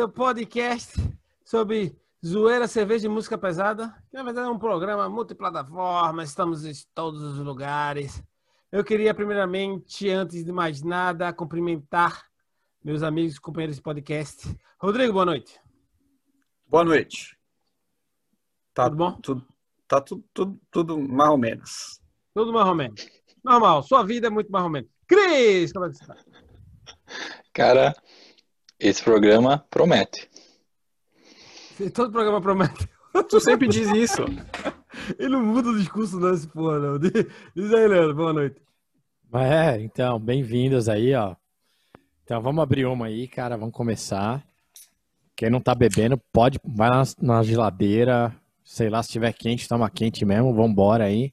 seu podcast sobre zoeira, cerveja e música pesada. Que, na verdade é um programa multiplataforma, estamos em todos os lugares. Eu queria, primeiramente, antes de mais nada, cumprimentar meus amigos e companheiros de podcast. Rodrigo, boa noite. Boa noite. Tá, tudo bom? Tudo, tá tudo, tudo, tudo mais ou menos. Tudo mais ou menos. Normal, sua vida é muito mais ou menos. Cris, como é que você tá? Cara, esse programa promete. Todo programa promete. Tu sempre diz isso. Ele não muda o discurso desse porra, não. Diz aí, Leandro, boa noite. É, então, bem-vindos aí, ó. Então, vamos abrir uma aí, cara, vamos começar. Quem não tá bebendo, pode, vai na, na geladeira, sei lá, se tiver quente, toma quente mesmo, vambora aí.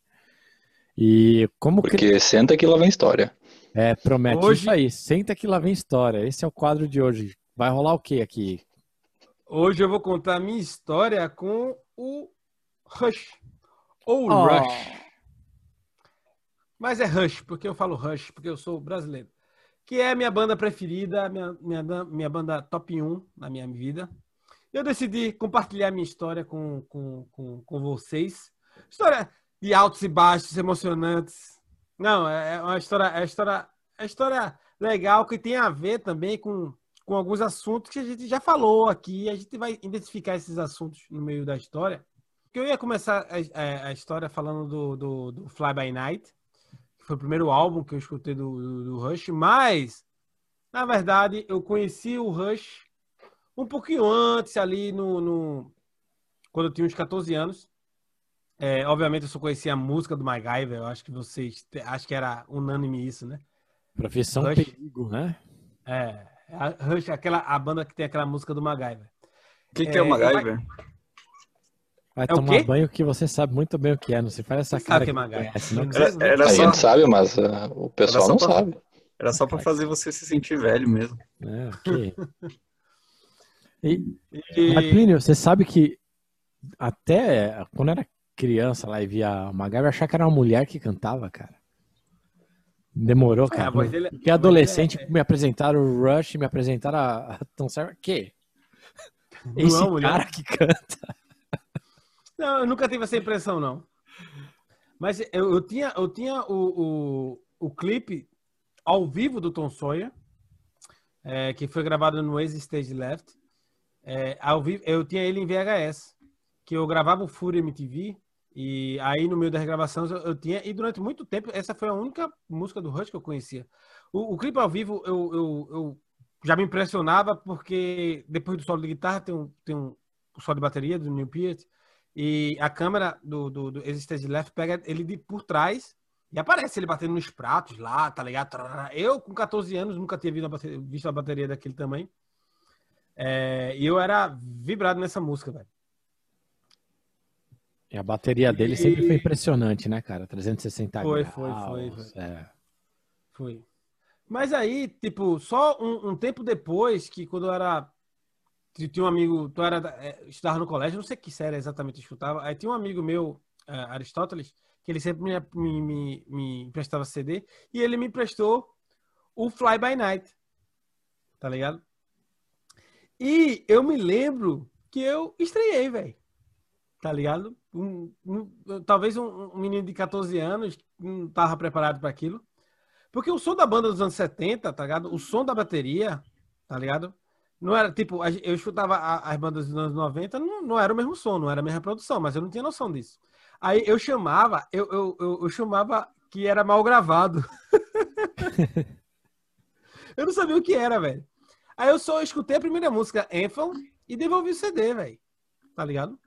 E como Porque que... senta que lá vem história. É, promete hoje... isso aí. Senta que lá vem história. Esse é o quadro de hoje. Vai rolar o que aqui? Hoje eu vou contar a minha história com o Rush. Ou oh. Rush. Mas é Rush, porque eu falo Rush, porque eu sou brasileiro. Que é a minha banda preferida, minha, minha, minha banda top 1 na minha vida. Eu decidi compartilhar minha história com, com, com, com vocês. História de altos e baixos, emocionantes não, é, é uma história, é uma história, é uma história legal que tem a ver também com, com alguns assuntos que a gente já falou aqui. A gente vai identificar esses assuntos no meio da história. Eu ia começar a, a, história falando do, do, do, Fly By Night, que foi o primeiro álbum que eu escutei do, do, do Rush, mas, na verdade, eu conheci o Rush um pouquinho antes, ali no, no quando eu tinha uns 14 anos. É, obviamente eu só conhecia a música do MacGyver, eu acho que vocês, acho que era unânime isso, né? Profissão Rush, Perigo, né? É, a Rush, aquela, a banda que tem aquela música do MacGyver. O que, que é, é o MacGyver? Vai é tomar banho que você sabe muito bem o que é, não se faz essa cara que, é conhece, não era, era A gente sabe, mas uh, o pessoal não pra, sabe. Era só para fazer você se sentir velho mesmo. É, ok. e, e... você sabe que até quando era criança lá e via a MacGyver, achar que era uma mulher que cantava, cara. Demorou, é, cara. É, dele, Porque adolescente é... me apresentaram o Rush, me apresentaram a, a Tom Sawyer. Que? Esse não, cara que canta. Não, eu nunca tive essa impressão, não. Mas eu, eu tinha, eu tinha o, o, o clipe ao vivo do Tom Sawyer, é, que foi gravado no Easy Stage Left. É, ao vivo, eu tinha ele em VHS, que eu gravava o Fury MTV e aí, no meio das gravações, eu, eu, tinha. E durante muito tempo, essa foi a única música do Rush que eu conhecia. O, o clipe ao vivo, eu, eu, eu, já me impressionava, porque depois do solo de guitarra, tem um, tem um solo de bateria do Neil Peart. E a câmera do, do, do Existence Left pega ele de por trás e aparece ele batendo nos pratos lá, tá ligado? Eu, com 14 anos, nunca tinha visto a bateria, visto a bateria daquele tamanho. É, e eu era vibrado nessa música, velho. E a bateria dele e... sempre foi impressionante, né, cara? 360 foi, graus. Foi, foi, foi. É. Foi. Mas aí, tipo, só um, um, tempo depois, que quando eu era. Tinha um amigo, tu era, é, estudava no colégio, não sei que série exatamente escutava. Aí tinha um amigo meu, uh, Aristóteles, que ele sempre me, me, me, me emprestava CD, e ele me emprestou o Fly By Night. Tá ligado? E eu me lembro que eu estreiei, velho tá ligado? Talvez um, um, menino de 14 anos não tava preparado para aquilo. Porque o som da banda dos anos 70, tá ligado? O som da bateria, tá ligado? Não era, tipo, eu escutava as bandas dos anos 90, não, não era o mesmo som, não era a mesma produção, mas eu não tinha noção disso. Aí eu chamava, eu, eu, eu, eu chamava que era mal gravado. eu não sabia o que era, velho. Aí eu só escutei a primeira música, Anthem, e devolvi o CD, velho. Tá ligado?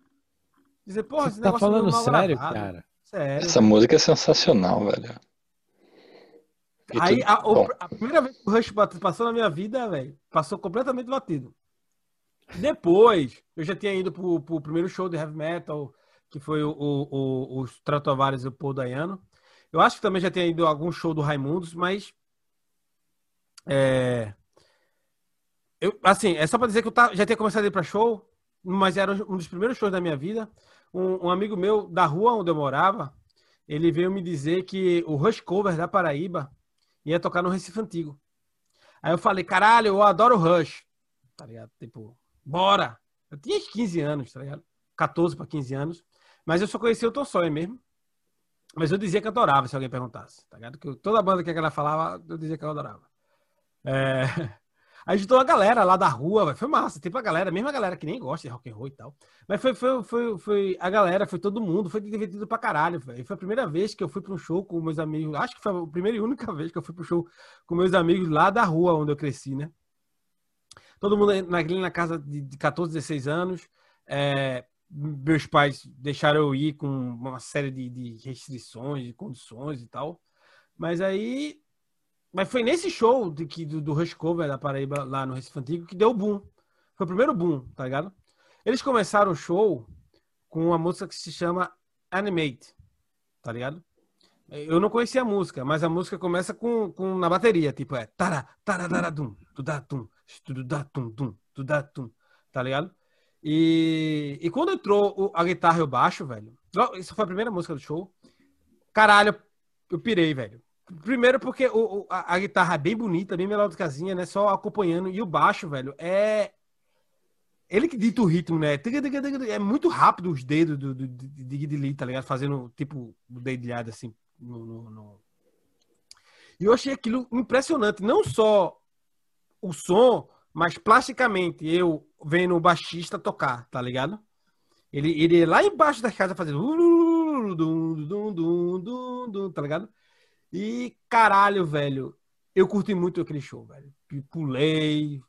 Dizer, porra, esse tá falando sério, gravado. cara? Sério. Essa música é sensacional, velho. Aí, a, a, primeira vez que o Rush passou na minha vida, velho, passou completamente batido. Depois, eu já tinha ido pro, pro primeiro show de heavy metal, que foi o, o, o, os Tratovares e o Paul Dayano. Eu acho que também já tinha ido a algum show do Raimundos, mas. É. Eu, assim, é só pra dizer que eu já tinha começado a ir pra show, mas era um dos primeiros shows da minha vida um, um, amigo meu da rua onde eu morava, ele veio me dizer que o Rush Cover da Paraíba ia tocar no Recife Antigo. Aí eu falei, caralho, eu adoro Rush. Tá ligado? Tipo, bora. Eu tinha 15 anos, tá ligado? 14 para 15 anos. Mas eu só conhecia o Tom Sawyer mesmo. Mas eu dizia que adorava se alguém perguntasse, tá ligado? Que toda banda que ela falava, eu dizia que eu adorava. É... Aí juntou a galera lá da rua, foi massa. Tipo a galera, mesmo a galera que nem gosta de rock and roll e tal. Mas foi, foi, foi, foi a galera, foi todo mundo, foi divertido pra caralho. Véio. Foi a primeira vez que eu fui pra um show com meus amigos. Acho que foi a primeira e única vez que eu fui pro show com meus amigos lá da rua onde eu cresci, né? Todo mundo naquele na casa de 14, 16 anos. É, meus pais deixaram eu ir com uma série de, de restrições, de condições e tal. Mas aí mas foi nesse show de, que, do, do Rush Cover da Paraíba, lá no Recife Antigo, que deu boom. Foi o primeiro boom, tá ligado? Eles começaram o show com uma música que se chama Animate, tá ligado? Eu não conhecia a música, mas a música começa com, com na bateria, tipo é tara tara tara dum, tudatum, tudatum, dum, tudatum, tá ligado? E, e quando entrou a guitarra e o baixo, velho, isso foi a primeira música do show. Caralho, eu pirei, velho. Primeiro porque o, a, a, guitarra é bem bonita, bem melódicazinha, né? Só acompanhando. E o baixo, velho, é... Ele que dita o ritmo, né? É muito rápido os dedos do, do, Dig Lee, tá ligado? Fazendo, tipo, dedilhado, assim. No, no, no... E eu achei aquilo impressionante. Não só o som, mas plasticamente eu vendo o baixista tocar, tá ligado? Ele, ele lá embaixo da casa fazendo... Tá ligado? E caralho, velho, eu curti muito aquele show, velho. Pulei.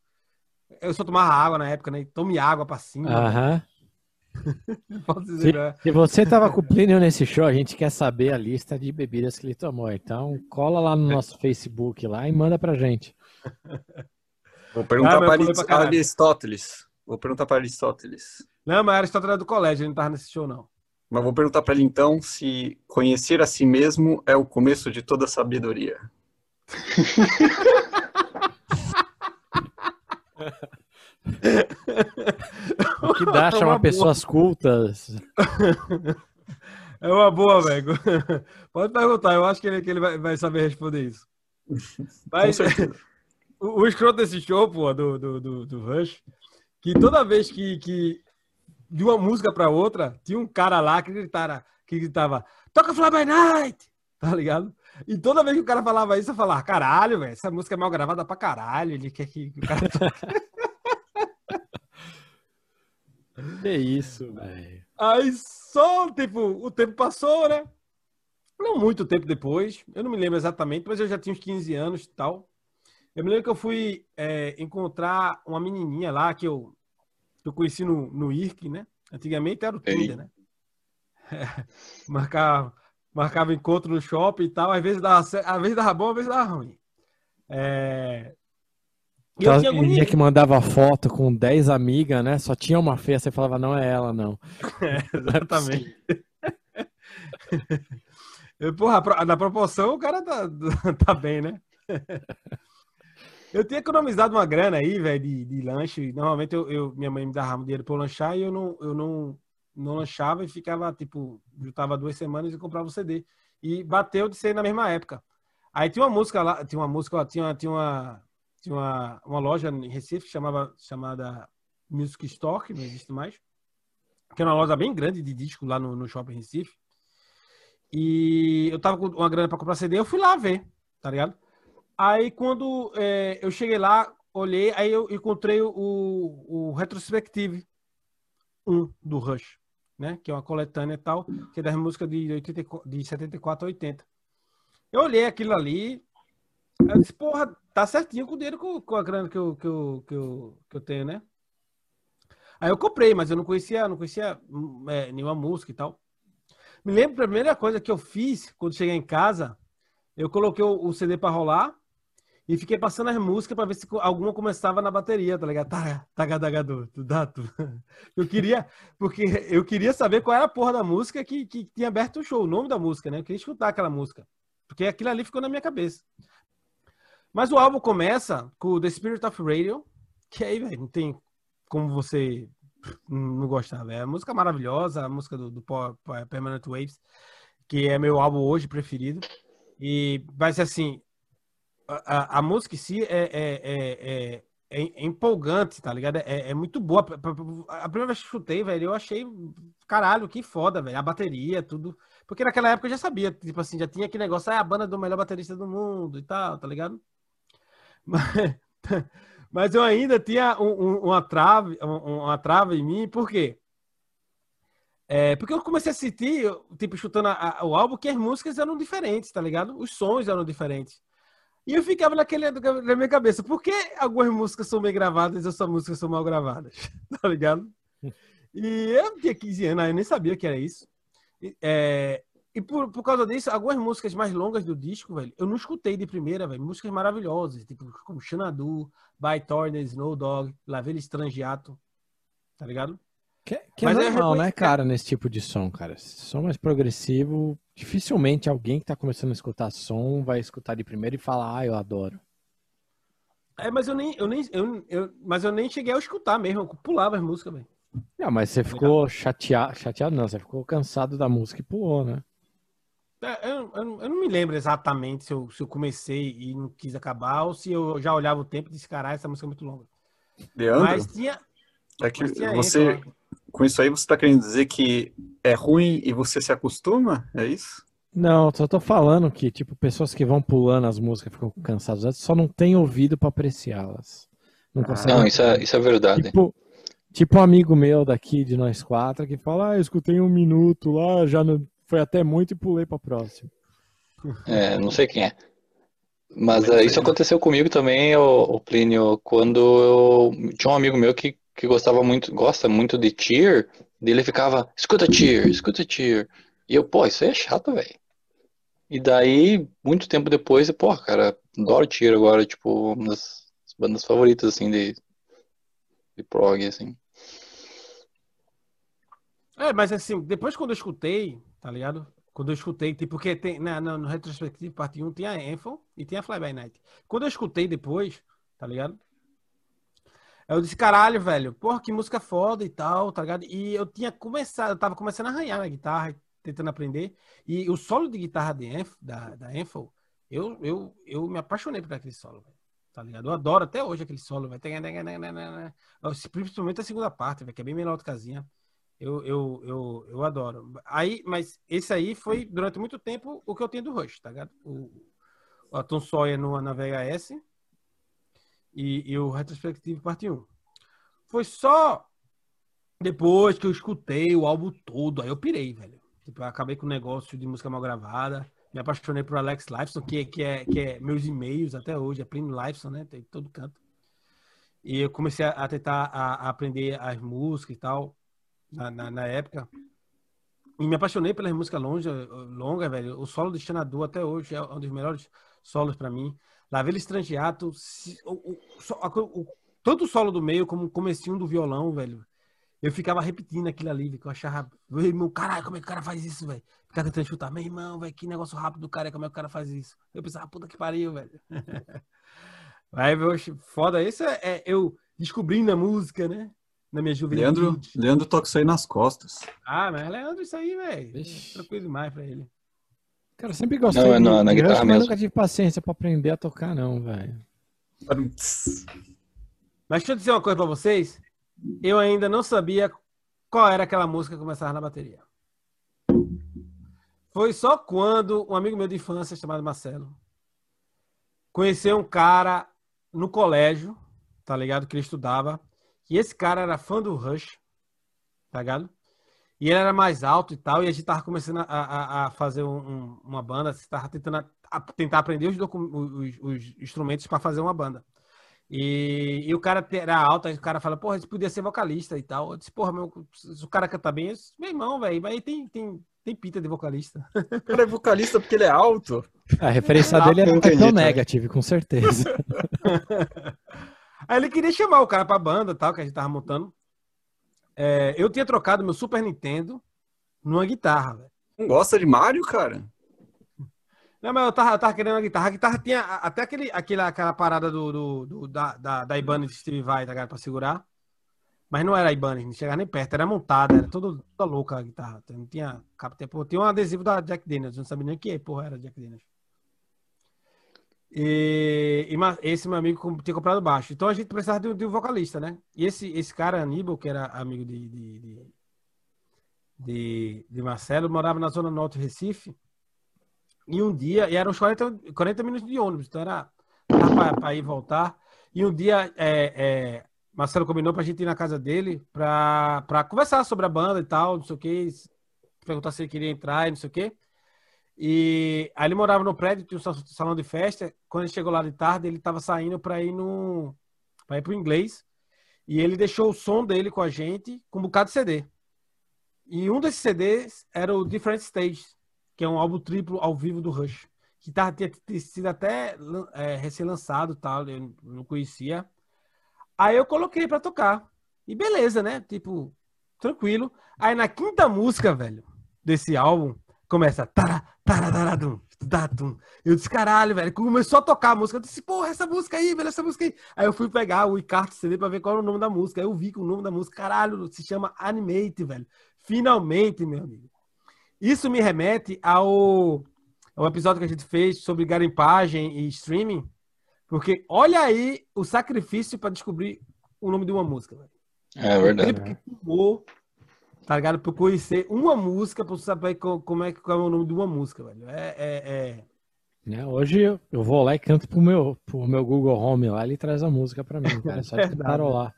Eu só tomava água na época, né? Tome água pra cima. Aham. se, né? se, você tava com o Plínio nesse show, a gente quer saber a lista de bebidas que ele tomou. Então, cola lá no nosso Facebook lá e manda pra gente. Vou perguntar ah, para Aristóteles. Vou perguntar para Aristóteles. Não, mas Aristóteles era do colégio, ele não tava nesse show, não. Mas vou perguntar para ele então se conhecer a si mesmo é o começo de toda sabedoria. o que dá é chamar pessoas cultas? É uma boa, velho. Pode perguntar, eu acho que ele, que ele vai, vai saber responder isso. Mas o, o escroto desse show, pô, do, do, do, do Rush, que toda vez que, que de uma música para outra, tinha um cara lá que gritava, que gritava Toca Fly by Night! Tá ligado? E toda vez que o cara falava isso, eu falava, caralho, velho, essa música é mal gravada pra caralho. Ele quer que o cara toque. Que isso, velho. Aí só, tipo, o tempo passou, né? Não muito tempo depois, eu não me lembro exatamente, mas eu já tinha uns 15 anos e tal. Eu me lembro que eu fui é, encontrar uma menininha lá que eu eu conheci no, no IRC, né? Antigamente era o Tinder, né? É, marcava, marcava encontro no shopping e tal, às vezes dava, às vezes dava bom, às vezes dava ruim. É... E eu tinha agonia. que mandava foto com 10 amigas, né? Só tinha uma feia, você falava, não é ela, não. É, exatamente. eu, porra, na proporção o cara tá, tá bem, né? Eu tinha economizado uma grana aí, velho, de, de lanche. Normalmente eu, eu, minha mãe me dava dinheiro pra eu lanchar e eu não, eu não, não lanchava e ficava, tipo, juntava duas semanas e comprava um CD. E bateu de ser na mesma época. Aí tinha uma música lá, tinha uma música, tinha, tinha uma, tinha uma, uma loja em Recife chamava, chamada Music Store, não existe mais. Que é uma loja bem grande de disco lá no, no Shopping Recife. E eu tava com uma grana para comprar CD, eu fui lá ver, tá ligado? Aí quando é, eu cheguei lá, olhei, aí eu encontrei o, o Retrospective 1 do Rush, né? Que é uma coletânea e tal, que é das músicas de, 80, de 74 a 80. Eu olhei aquilo ali, eu disse, porra, tá certinho com o dinheiro, com, com a grana que eu, que, eu, que, eu, que eu tenho, né? Aí eu comprei, mas eu não conhecia, não conhecia é, nenhuma música e tal. Me lembro, a primeira coisa que eu fiz quando cheguei em casa, eu coloquei o, o CD para rolar, e fiquei passando as músicas para ver se alguma começava na bateria, tá ligado? Tagadagadu, datu. Eu queria, porque eu queria saber qual era a porra da música que, que tinha aberto o show, o nome da música, né? Eu queria escutar aquela música. Porque aquilo ali ficou na minha cabeça. Mas o álbum começa com The Spirit of Radio, que aí, velho, não tem como você não gostar, velho. É música maravilhosa, a música do, do Permanent Waves, que é meu álbum hoje preferido. E vai ser assim, a, a música em si é, é, é, é, é empolgante, tá ligado? É, é, muito boa. A primeira vez que chutei, velho, eu achei, caralho, que foda, velho. A bateria, tudo. Porque naquela época eu já sabia, tipo assim, já tinha aquele negócio, ah, a banda do melhor baterista do mundo e tal, tá ligado? Mas, mas eu ainda tinha um, um, uma, trave, um, uma trava em mim, por quê? É, porque eu comecei a sentir, tipo, chutando a, a, o álbum, que as músicas eram diferentes, tá ligado? Os sons eram diferentes. E eu ficava naquele, na minha cabeça, por que algumas músicas são bem gravadas e outras músicas são mal gravadas? tá ligado? E eu tinha 15 anos, eu nem sabia que era isso. É, e por, por causa disso, algumas músicas mais longas do disco, velho, eu não escutei de primeira, velho. Músicas maravilhosas, tipo como Xanadu, By Torne, Snow Dog, Estrangiato, tá ligado? Que, que é normal, né, cara, nesse tipo de som, cara. Som mais progressivo, dificilmente alguém que tá começando a escutar som vai escutar de primeiro e falar, ah, eu adoro. É, mas eu nem, eu nem, eu, eu, mas eu nem cheguei a escutar mesmo, eu pulava as músicas, velho. Não, mas você ficou chateado, chateado não, você ficou cansado da música e pulou, né? É, eu, eu, eu, não me lembro exatamente se eu, se eu comecei e não quis acabar ou se eu já olhava o tempo e disse, caralho, essa música é muito longa. Leandro, mas tinha... É que tinha você, com isso aí, você está querendo dizer que é ruim e você se acostuma? É isso? Não, só tô falando que, tipo, pessoas que vão pulando as músicas ficam cansadas, só não tem ouvido para apreciá-las. Não, consegue... não isso, é, isso é verdade. Tipo, tipo um amigo meu daqui de nós quatro que fala, ah, eu escutei um minuto lá, já não... foi até muito e pulei pra próxima. É, não sei quem é. Mas uh, isso aconteceu comigo também, o, o Plínio, quando eu tinha um amigo meu que que gostava muito, gosta muito de Tear, dele ficava, escuta Tear, escuta Tear. E eu, pô, isso aí é chato, velho. E daí, muito tempo depois, pô, cara, adoro Tear agora, tipo, uma das bandas favoritas, assim, de, de prog, assim. É, mas assim, depois quando eu escutei, tá ligado? Quando eu escutei, tipo, porque tem, na, no, no retrospectivo, parte 1, tem a Enfo e tem a Fly By Night. Quando eu escutei depois, tá ligado? Eu disse, caralho, velho, porra, que música foda e tal, tá ligado? E eu tinha começado, eu tava começando a arranhar na guitarra, tentando aprender. E o solo de guitarra de Enf, da, da Enfo, eu, eu, eu me apaixonei por aquele solo, velho. Tá ligado? Eu adoro até hoje aquele solo, velho. Principalmente a segunda parte, velho, que é bem melhor do que a casinha. Eu, eu, eu, eu adoro. Aí, mas esse aí foi, durante muito tempo, o que eu tenho do Rush, tá ligado? O, o Tom Sawyer no, na VHS e, e o Retrospectivo Parte 1. Foi só depois que eu escutei o álbum todo, aí eu pirei, velho. Tipo, eu acabei com o negócio de música mal gravada, me apaixonei por Alex Lifeson, que, que, é, que é meus e-mails até hoje, é Plínio Lifeson, né? Tem todo canto. E eu comecei a, tentar a, a aprender as músicas e tal, na, na, na, época. E me apaixonei pelas músicas longas, longa, velho. O solo de Xanadu até hoje é um dos melhores solos para mim. Lavelle Estrangeato, o, o, o, tanto o solo do meio como o comecinho do violão, velho. Eu ficava repetindo aquilo ali, que eu achava, meu caralho, como é que o cara faz isso, velho? Ficava tentando chutar, meu irmão, velho, que negócio rápido do cara, como é que o cara faz isso? Eu pensava, puta que pariu, velho. Aí, meu, foda, isso é, é, eu descobrindo a música, né? Na minha juventude. Leandro, Leandro toca isso aí nas costas. Ah, mas Leandro, isso aí, velho. É tranquilo demais pra ele. Cara, eu sempre gostei. Não, é na, na guitarra mesmo. Eu nunca tive paciência pra aprender a tocar, não, velho. Mas deixa eu dizer uma coisa pra vocês. Eu ainda não sabia qual era aquela música que começava na bateria. Foi só quando um amigo meu de infância, chamado Marcelo, conheceu um cara no colégio, tá ligado? Que ele estudava. E esse cara era fã do Rush, tá ligado? E ele era mais alto e tal, e a gente tava começando a, a, a fazer um, uma banda, a gente tava tentando a, tentar aprender os, os, os instrumentos para fazer uma banda. E, e, o cara era alto, aí o cara fala, porra, você podia ser vocalista e tal. Eu disse, porra, meu, se o cara canta bem, eu disse, meu irmão, velho, mas tem, tem, tem pinta de vocalista. O cara é vocalista porque ele é alto. A referência é dele era um cartão negative, com certeza. aí ele queria chamar o cara pra banda tal, que a gente tava montando. É, eu tinha trocado meu Super Nintendo numa guitarra, velho. Não gosta de Mario, cara? Não, mas eu tava, eu tava querendo uma guitarra. A guitarra tinha até aquele, aquele, aquela parada do, do, do da, da, da Ibanez Steve Vai, tá ligado? Pra segurar. Mas não era a Ibanez, não chegava nem perto, era montada, era toda, toda louca a guitarra. Não tinha capa. Tinha um adesivo da Jack Daniels, não sabia nem o que porra era Jack Daniels. E, e, esse meu amigo tinha comprado baixo. Então a gente precisava de, de um vocalista, né? E esse, esse cara, Aníbal, que era amigo de, de, de, de, de Marcelo, morava na zona norte do Recife. E um dia, e eram uns 40, 40 minutos de ônibus, então era para ir voltar. E um dia, é, é, Marcelo combinou para a gente ir na casa dele para conversar sobre a banda e tal, não sei o que, perguntar se ele queria entrar e não sei o que. E aí ele morava no prédio, tinha um salão de festa. Quando ele chegou lá de tarde, ele estava saindo para ir no para ir pro inglês. E ele deixou o som dele com a gente com um bocado de CD. E um desses CDs era o Different Stage, que é um álbum triplo ao vivo do Rush, que tava, tinha, sido até é, recém-lançado, tal, eu não conhecia. Aí eu coloquei para tocar. E beleza, né? Tipo, tranquilo. Aí na quinta música, velho, desse álbum, começa. Tara, tara, taradum, taradum. Eu disse, caralho, velho. Começou a tocar a música. Eu disse, porra, essa música aí, velho, essa música aí. Aí eu fui pegar o iCart CD pra ver qual era o nome da música. Aí eu vi que o nome da música, caralho, se chama Animate, velho. Finalmente, meu amigo. Isso me remete ao, ao episódio que a gente fez sobre garimpagem e streaming. Porque olha aí o sacrifício para descobrir o nome de uma música, velho. É verdade. O que tomou tá ligado? Pra eu conhecer uma música, pra eu saber como é, qual é o nome de uma música, velho. É, é, é... é hoje eu vou lá e canto pro meu, pro meu Google Home lá, ele traz a música pra mim, cara. É só lá.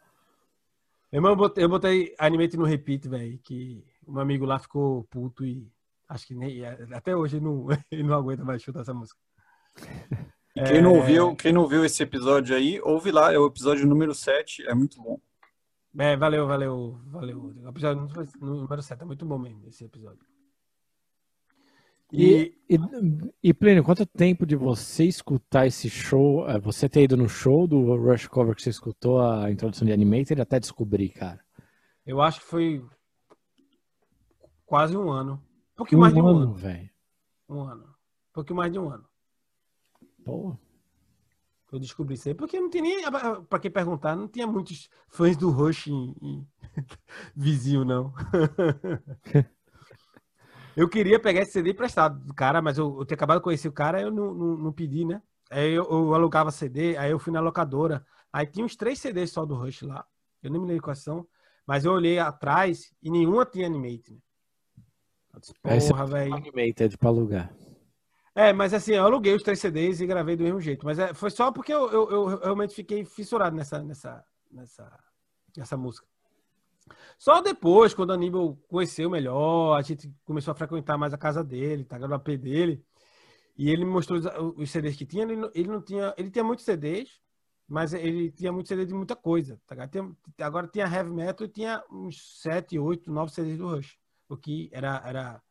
Eu botei, eu botei Animate no repeat, velho, que um amigo lá ficou puto e acho que nem até hoje ele não, ele não aguenta mais chutar essa música. Quem, não é. viu, quem não viu esse episódio aí, ouve lá, é o episódio número 7, é muito bom. É, valeu, valeu, valeu. O episódio número 7 é muito bom mesmo, esse episódio. E, e, e Plínio, quanto tempo de você escutar esse show, é, você ter ido no show do Rush Cover que você escutou a introdução de Animated até descobrir, cara? Eu acho que foi quase um ano. Um pouquinho um mais de um ano. velho. Um ano. Um pouquinho mais de um ano. Pô, eu descobri isso aí, porque não tinha nem, para quem perguntar, não tinha muitos fãs do Rush em, em... vizinho, não. eu queria pegar esse CD emprestado do cara, mas eu, eu tinha acabado de conhecer o cara, eu não, não, não pedi, né? Aí eu, eu, alugava CD, aí eu fui na locadora, aí tinha uns três CDs só do Rush lá, eu nem me lembro quais são, mas eu olhei atrás e nenhuma tinha Animate, né? Porra, velho. Animated pra alugar. É, mas assim, eu aluguei os três CDs e gravei do mesmo jeito. Mas é, foi só porque eu, eu, eu, realmente fiquei fissurado nessa, nessa, nessa, nessa música. Só depois, quando o Aníbal conheceu melhor, a gente começou a frequentar mais a casa dele, tá? O AP dele. E ele me mostrou os, CDs que tinha. Ele, ele, não tinha. Ele tinha muitos CDs, mas ele tinha muitos CDs de muita coisa. Tá? Agora tinha heavy metal e tinha uns 7, 8, 9 CDs do Rush. O que era. era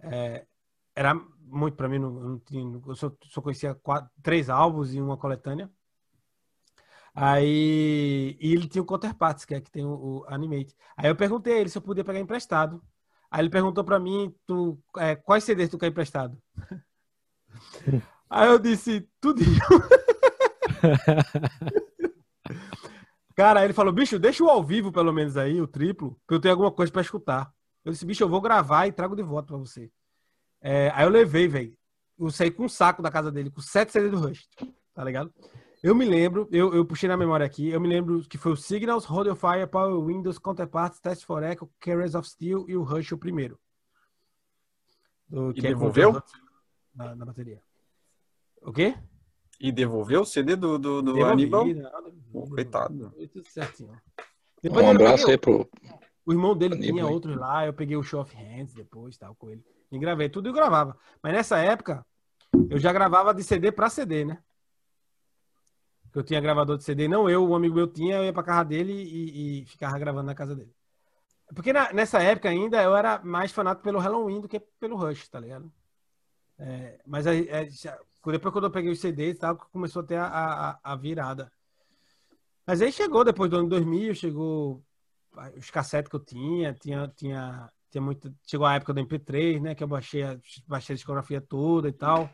é, era muito para mim, não, não tinha, eu só, só conhecia quatro, três álbuns e uma coletânea. Aí, e ele tinha o Counterparts, que é que tem o, o, Animate. Aí eu perguntei a ele se eu podia pegar emprestado. Aí ele perguntou para mim, tu, é, quais CDs tu quer emprestado? Aí eu disse, tudinho. Cara, aí ele falou, bicho, deixa o ao vivo pelo menos aí, o triplo, que eu tenho alguma coisa para escutar. Eu disse, bicho, eu vou gravar e trago de volta para você. É, aí eu levei, velho. Eu saí com um saco da casa dele, com sete CDs do Rush, tá ligado? Eu me lembro, eu, eu puxei na memória aqui, eu me lembro que foi o Signals, Hold Your Fire, Power Windows, Counterparts, Test for Echo, Carriers of Steel e o Rush o primeiro. Do, e é devolveu? na, na, bateria. O quê? E devolveu o CD do, do, do Devolvi, Aníbal? Não, coitado. Tudo certinho. Depois um abraço aí pro... O irmão dele Aníbal. tinha outros lá, eu peguei o Show of Hands depois, tal, com ele. E gravei tudo e gravava. Mas nessa época, eu já gravava de CD para CD, né? Eu tinha gravador de CD, não eu, um amigo meu tinha, eu ia pra casa dele e, e ficava gravando na casa dele. Porque na, nessa época ainda eu era mais fanático pelo Halloween do que pelo Rush, tá ligado? É, mas é, é, depois quando eu peguei os CDs e tal, começou a ter a, a, a, virada. Mas aí chegou, depois do ano 2000, chegou os cassetes que eu tinha, tinha, tinha tinha muito, chegou a época do MP3, né? Que eu baixei a, baixei a discografia toda e tal.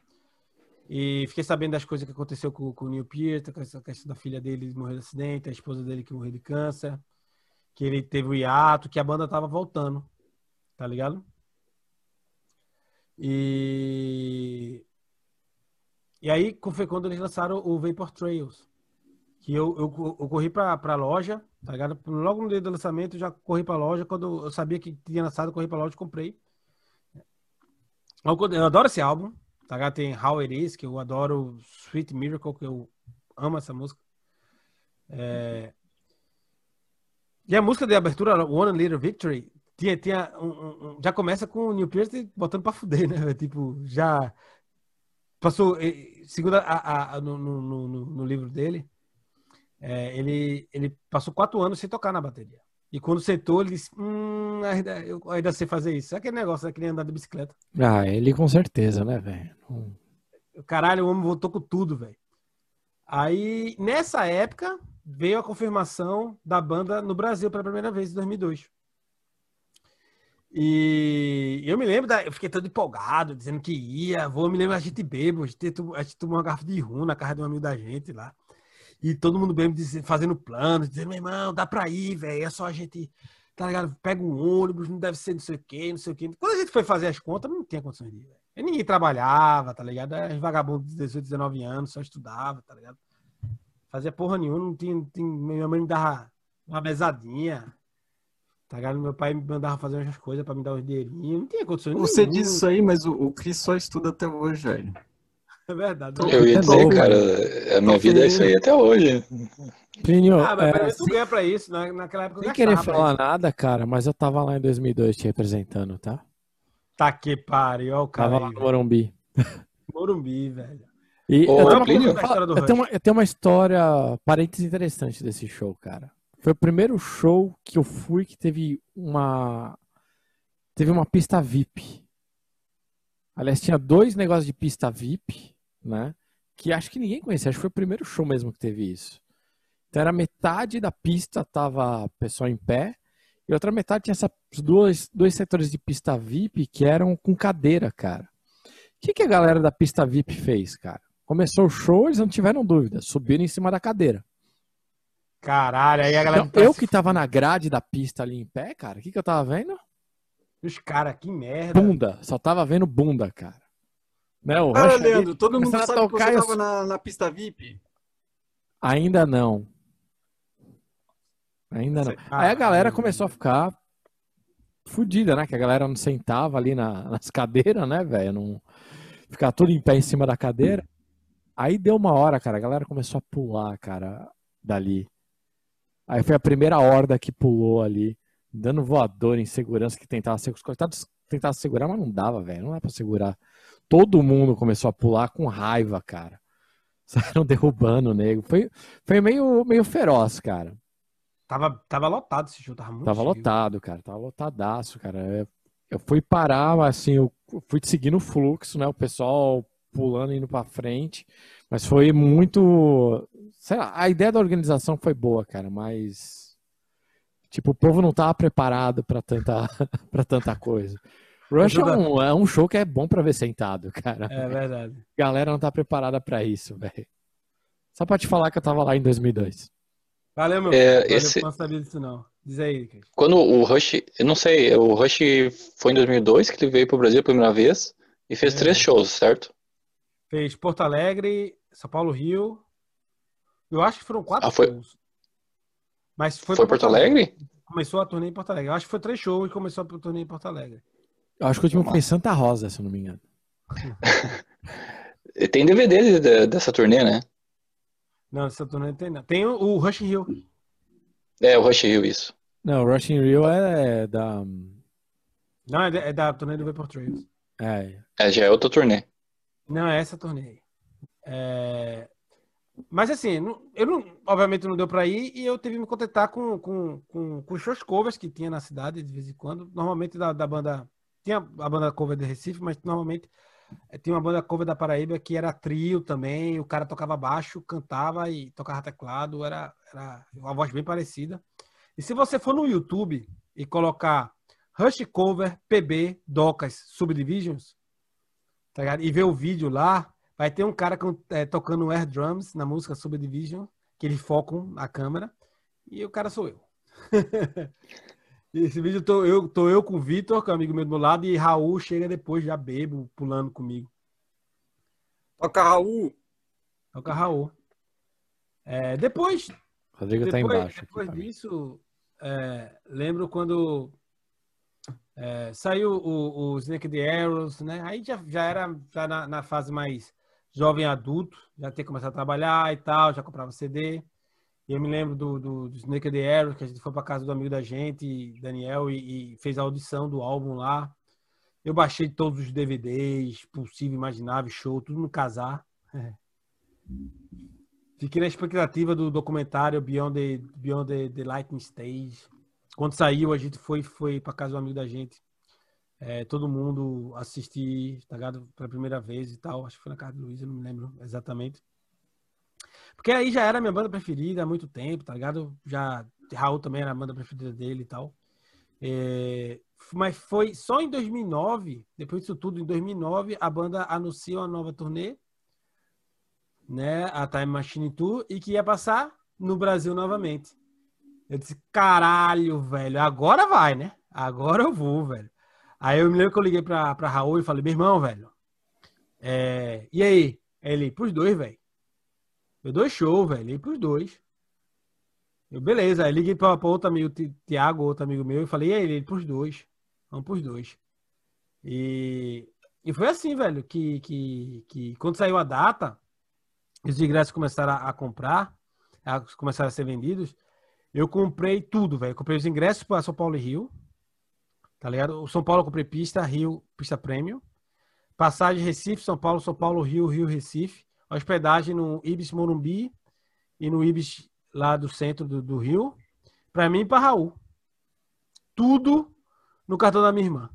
E fiquei sabendo das coisas que aconteceu com, com o Neil Peart, com essa questão da filha dele morrer de acidente, a esposa dele que morreu de câncer, que ele teve o hiato, que a banda tava voltando. Tá ligado? E E aí foi quando eles lançaram o Vapor Trails. Que eu, eu, eu corri pra, pra loja, tá ligado? Logo no dia do lançamento, eu já corri pra loja. Quando eu sabia que tinha lançado, eu corri pra loja e comprei. Eu adoro esse álbum, tá ligado? Tem How It Is, que eu adoro, Sweet Miracle, que eu amo essa música. É... E a música de abertura, One Little Victory, tinha, tinha um, um, já começa com o Neil Pearce botando pra fuder, né? Tipo, já passou, segundo a, a, a no, no, no, no, livro dele, é, ele, ele passou quatro anos sem tocar na bateria. E quando sentou, ele disse: Hum, ainda, eu ainda sei fazer isso. É aquele negócio? Que nem andar de bicicleta. Ah, ele com certeza, né, velho? Caralho, o homem voltou com tudo, velho. Aí, nessa época, veio a confirmação da banda no Brasil pela primeira vez, em 2002. E eu me lembro, da, eu fiquei todo empolgado, dizendo que ia. Vou, eu me lembro a gente bebo, gente, a gente tomou uma garrafa de rum na casa de um amigo da gente lá. E todo mundo bem fazendo planos, dizendo, meu irmão, dá pra ir, velho. É só a gente, tá ligado? Pega um ônibus, não deve ser não sei o quê, não sei o quê. Quando a gente foi fazer as contas, não tinha condições de ir, velho. Ninguém trabalhava, tá ligado? Era vagabundo de 18, 19 anos, só estudava, tá ligado? Fazia porra nenhuma, não tinha. Não tinha minha mãe me dava uma mesadinha. Tá ligado? Meu pai me mandava fazer umas coisas pra me dar um dinheirinho. Não tinha condições Você nenhuma. disse isso aí, mas o, o Cris só estuda até hoje, velho. É verdade. Eu ia dizer, cara, a minha vida é isso aí até hoje. Plínio, ah, mas é, tu ganha pra isso, né? naquela época Sem querer falar nada, cara, mas eu tava lá em 2002 te representando, tá? Tá que pariu, ó o cara. Tava aí, lá no Morumbi. Morumbi, velho. E Ô, eu, tenho uma, eu, tenho uma, eu tenho uma história, parênteses interessante desse show, cara. Foi o primeiro show que eu fui que teve uma teve uma pista VIP. Aliás, tinha dois negócios de pista VIP né? Que acho que ninguém conhecia, acho que foi o primeiro show mesmo que teve isso. Então era metade da pista tava pessoal em pé e outra metade tinha essas duas, dois setores de pista VIP que eram com cadeira, cara. O que, que a galera da pista VIP fez, cara? Começou o show, eles não tiveram dúvida, subiram em cima da cadeira. Caralho, aí a galera. Então, eu que tava na grade da pista ali em pé, cara, o que, que eu tava vendo? Os caras, que merda. Bunda, só tava vendo bunda, cara. Né, o ah, Leandro, todo mundo sabe que você estava na, na pista VIP? Ainda não. Ainda não. Aí a galera começou a ficar fodida, né? Que a galera não sentava ali na, nas cadeiras, né, velho? Não ficar tudo em pé em cima da cadeira. Aí deu uma hora, cara, a galera começou a pular, cara, dali. Aí foi a primeira horda que pulou ali, dando voador em segurança que tentava ser os coitados tentava segurar, mas não dava, velho. Não dá para segurar todo mundo começou a pular com raiva, cara. Saíram derrubando o nego. Foi, foi meio, meio feroz, cara. Tava, tava lotado esse show, tava muito Tava cheio. lotado, cara. Tava lotadaço, cara. Eu, eu fui parar, assim, eu fui seguindo o fluxo, né? O pessoal pulando, indo pra frente. Mas foi muito. Sei lá, a ideia da organização foi boa, cara, mas. Tipo, o povo não tava preparado para tanta, pra tanta coisa. Rush é um, é um, show que é bom pra ver sentado, cara. É verdade. A galera não tá preparada pra isso, velho. Só pra te falar que eu tava lá em 2002. Valeu, meu. É, esse... não sabia disso, não. Diz aí, Chris. Quando o Rush, eu não sei, o Rush foi em 2002 que ele veio pro Brasil pela primeira vez e fez é. três shows, certo? Fez Porto Alegre, São Paulo, Rio. Eu acho que foram quatro ah, foi... shows. Mas foi, foi Porto Alegre? Alegre? Começou a turnê em Porto Alegre. Eu acho que foi três shows e começou a turnê em Porto Alegre. Eu acho que o último foi em Santa Rosa, se eu não me engano. tem DVD de, dessa turnê, né? Não, essa turnê tem não. Tem o, o Rush Hill. É, o Rush Hill, isso. Não, o Rush Hill é da... Não, é da, é da turnê do Vapor Trails. É. É, já é outra turnê. Não, é essa turnê. É... Mas assim, eu não, obviamente não deu para ir e eu tive que me contentar com, com, com, com shows covers que tinha na cidade de vez em quando. Normalmente da, da banda tinha a banda cover de Recife, mas normalmente eh, tinha uma banda cover da Paraíba que era trio também. O cara tocava baixo, cantava e tocava teclado. Era, era uma voz bem parecida. E se você for no YouTube e colocar Rush Cover PB Docas Subdivisions, tá ligado? E ver o vídeo lá, vai ter um cara com, é, tocando air drums na música Subdivision, que eles focam a câmera. E o cara sou eu. Esse vídeo tô eu, tô eu com o Vitor, que é um amigo meu do meu lado, e Raul chega depois, já bebo, pulando comigo. Toca Raul. Toca Raul. É, depois. Rodrigo depois, tá embaixo. Depois disso, é, lembro quando é, saiu o, o Snake the Arrows, né? Aí já, já era já na, na, fase mais jovem adulto, já ter começado a trabalhar e tal, já comprava CD. E eu me lembro do, do, do Snake the Arrows, que a gente foi para casa do amigo da gente, Daniel, e, e, fez a audição do álbum lá. Eu baixei todos os DVDs, possível, imaginável, show, tudo no casar. É. Fiquei na expectativa do documentário Beyond the, Beyond the, the Lightning Stage. Quando saiu, a gente foi, foi para casa do amigo da gente. É, todo mundo assistir, tá ligado? Pela primeira vez e tal. Acho que foi na casa do Luiz, eu não me lembro exatamente. Porque aí já era minha banda preferida há muito tempo, tá ligado? Já Raul também era a banda preferida dele e tal. É, mas foi só em 2009, depois disso tudo, em 2009, a banda anunciou uma nova turnê né, a Time Machine Tour, e que ia passar no Brasil novamente. Eu disse, caralho, velho, agora vai, né? Agora eu vou, velho. Aí eu me lembro que eu liguei pra, pra Raul e falei, meu irmão, velho, é... e aí? Ele, pros dois, velho. Eu dou show, velho, e pros dois. Eu, beleza, aí liguei pra, pra outro amigo, Tiago, outro amigo meu, e falei, e aí, ele, pros dois. Vamos pros dois. E, e foi assim, velho, que, que, que quando saiu a data, os ingressos começaram a, a comprar, a, começaram a ser vendidos, eu comprei tudo, velho. Comprei os ingressos para São Paulo e Rio. Tá ligado? O São Paulo eu comprei pista, Rio, pista prêmio. Passagem Recife, São Paulo, São Paulo, Rio, Rio, Recife. Hospedagem no Ibis Morumbi e no Ibis lá do centro do, do Rio. Para mim e para Raul. Tudo no cartão da minha irmã.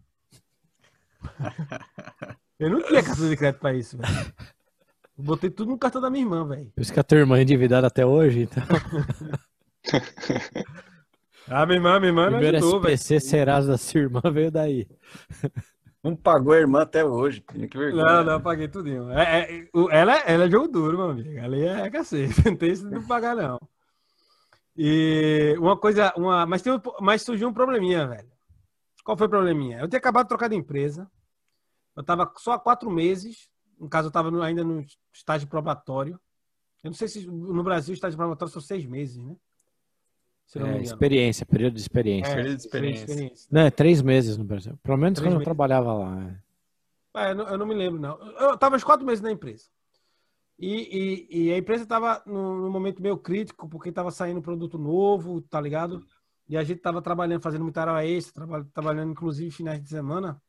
Eu não tinha cartão de crédito para isso, velho. Botei tudo no cartão da minha irmã, velho. Por isso que a tua irmã é endividada até hoje, então. ah, minha irmã, minha irmã me ajudou, velho. SPC Serasa da sua irmã veio daí. Não pagou a irmã até hoje. Que vergonha. Não, não, paguei tudinho. É, é, ela, ela é jogo duro, meu amigo. Ela é cacete. Não tem isso de não pagar, não. E uma coisa, uma, mas, tem, mas surgiu um probleminha, velho. Qual foi o probleminha? Eu tinha acabado de trocar de empresa. Eu tava só há quatro meses no caso, eu estava ainda no estágio probatório. Eu não sei se no Brasil o estágio probatório são seis meses, né? É, experiência, período de experiência. É, período de experiência. experiência. Não, é três meses no Brasil. Pelo menos três quando meses. eu trabalhava lá. É. é eu, não, eu, não, me lembro, não. Eu estava uns quatro meses na empresa. E, e, e a empresa estava num, momento meio crítico, porque estava saindo produto novo, tá ligado? E a gente estava trabalhando, fazendo muita hora extra, trabalhando inclusive finais de semana.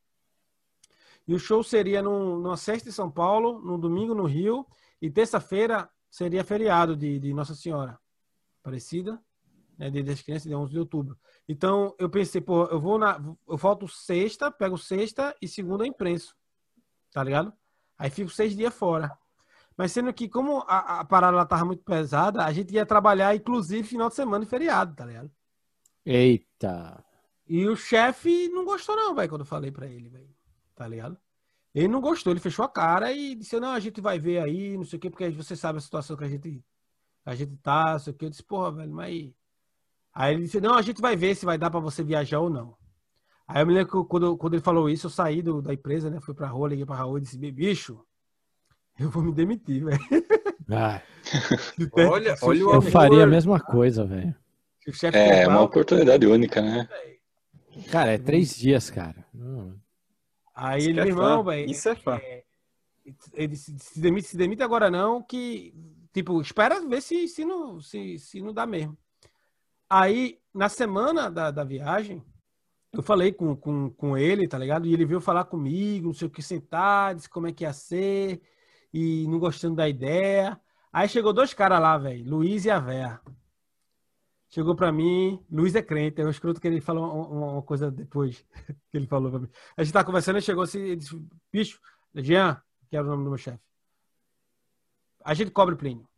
E o show seria no, numa sexta em São Paulo, no domingo no Rio, e terça-feira seria feriado de, de Nossa Senhora Aparecida, né, Dia das Crianças, de 11 de outubro. Então eu pensei, pô, eu vou na. Eu falto sexta, pego sexta e segunda imprenso. Tá ligado? Aí fico seis dias fora. Mas sendo que, como a, a parada lá tava muito pesada, a gente ia trabalhar, inclusive, final de semana e feriado, tá ligado? Eita! E o chefe não gostou, não, velho, quando eu falei pra ele, velho tá ligado? Ele não gostou, ele fechou a cara e disse, não, a gente vai ver aí, não sei o quê, porque você sabe a situação que a gente, a gente tá, não sei o quê. Eu disse, porra, velho, mas... Aí ele disse, não, a gente vai ver se vai dar para você viajar ou não. Aí eu me lembro que quando, quando ele falou isso, eu saí do, da empresa, né? Fui pra rua, liguei pra Raul e disse, bicho, eu vou me demitir, velho. Ah. olha, olha o Eu faria a mesma coisa, velho. É, uma oportunidade única, né? Cara, é três dias, cara. Não. Aí Isso ele, meu é irmão, velho. Isso é fã. É, ele se, se, demite, se demite agora não, que. Tipo, espera ver se, se, não, se, se não dá mesmo. Aí, na semana da, da viagem, eu falei com, com, com ele, tá ligado? E ele veio falar comigo, não sei o que, sentar, disse como é que ia ser, e não gostando da ideia. Aí chegou dois caras lá, velho, Luiz e a Véia chegou para mim, Luiz é crente, é um escroto que ele falou uma, uma, coisa depois que ele falou para mim. A gente tá conversando e chegou assim, ele disse, bicho, Jean, que era o nome do meu chefe, a gente cobre Plínio.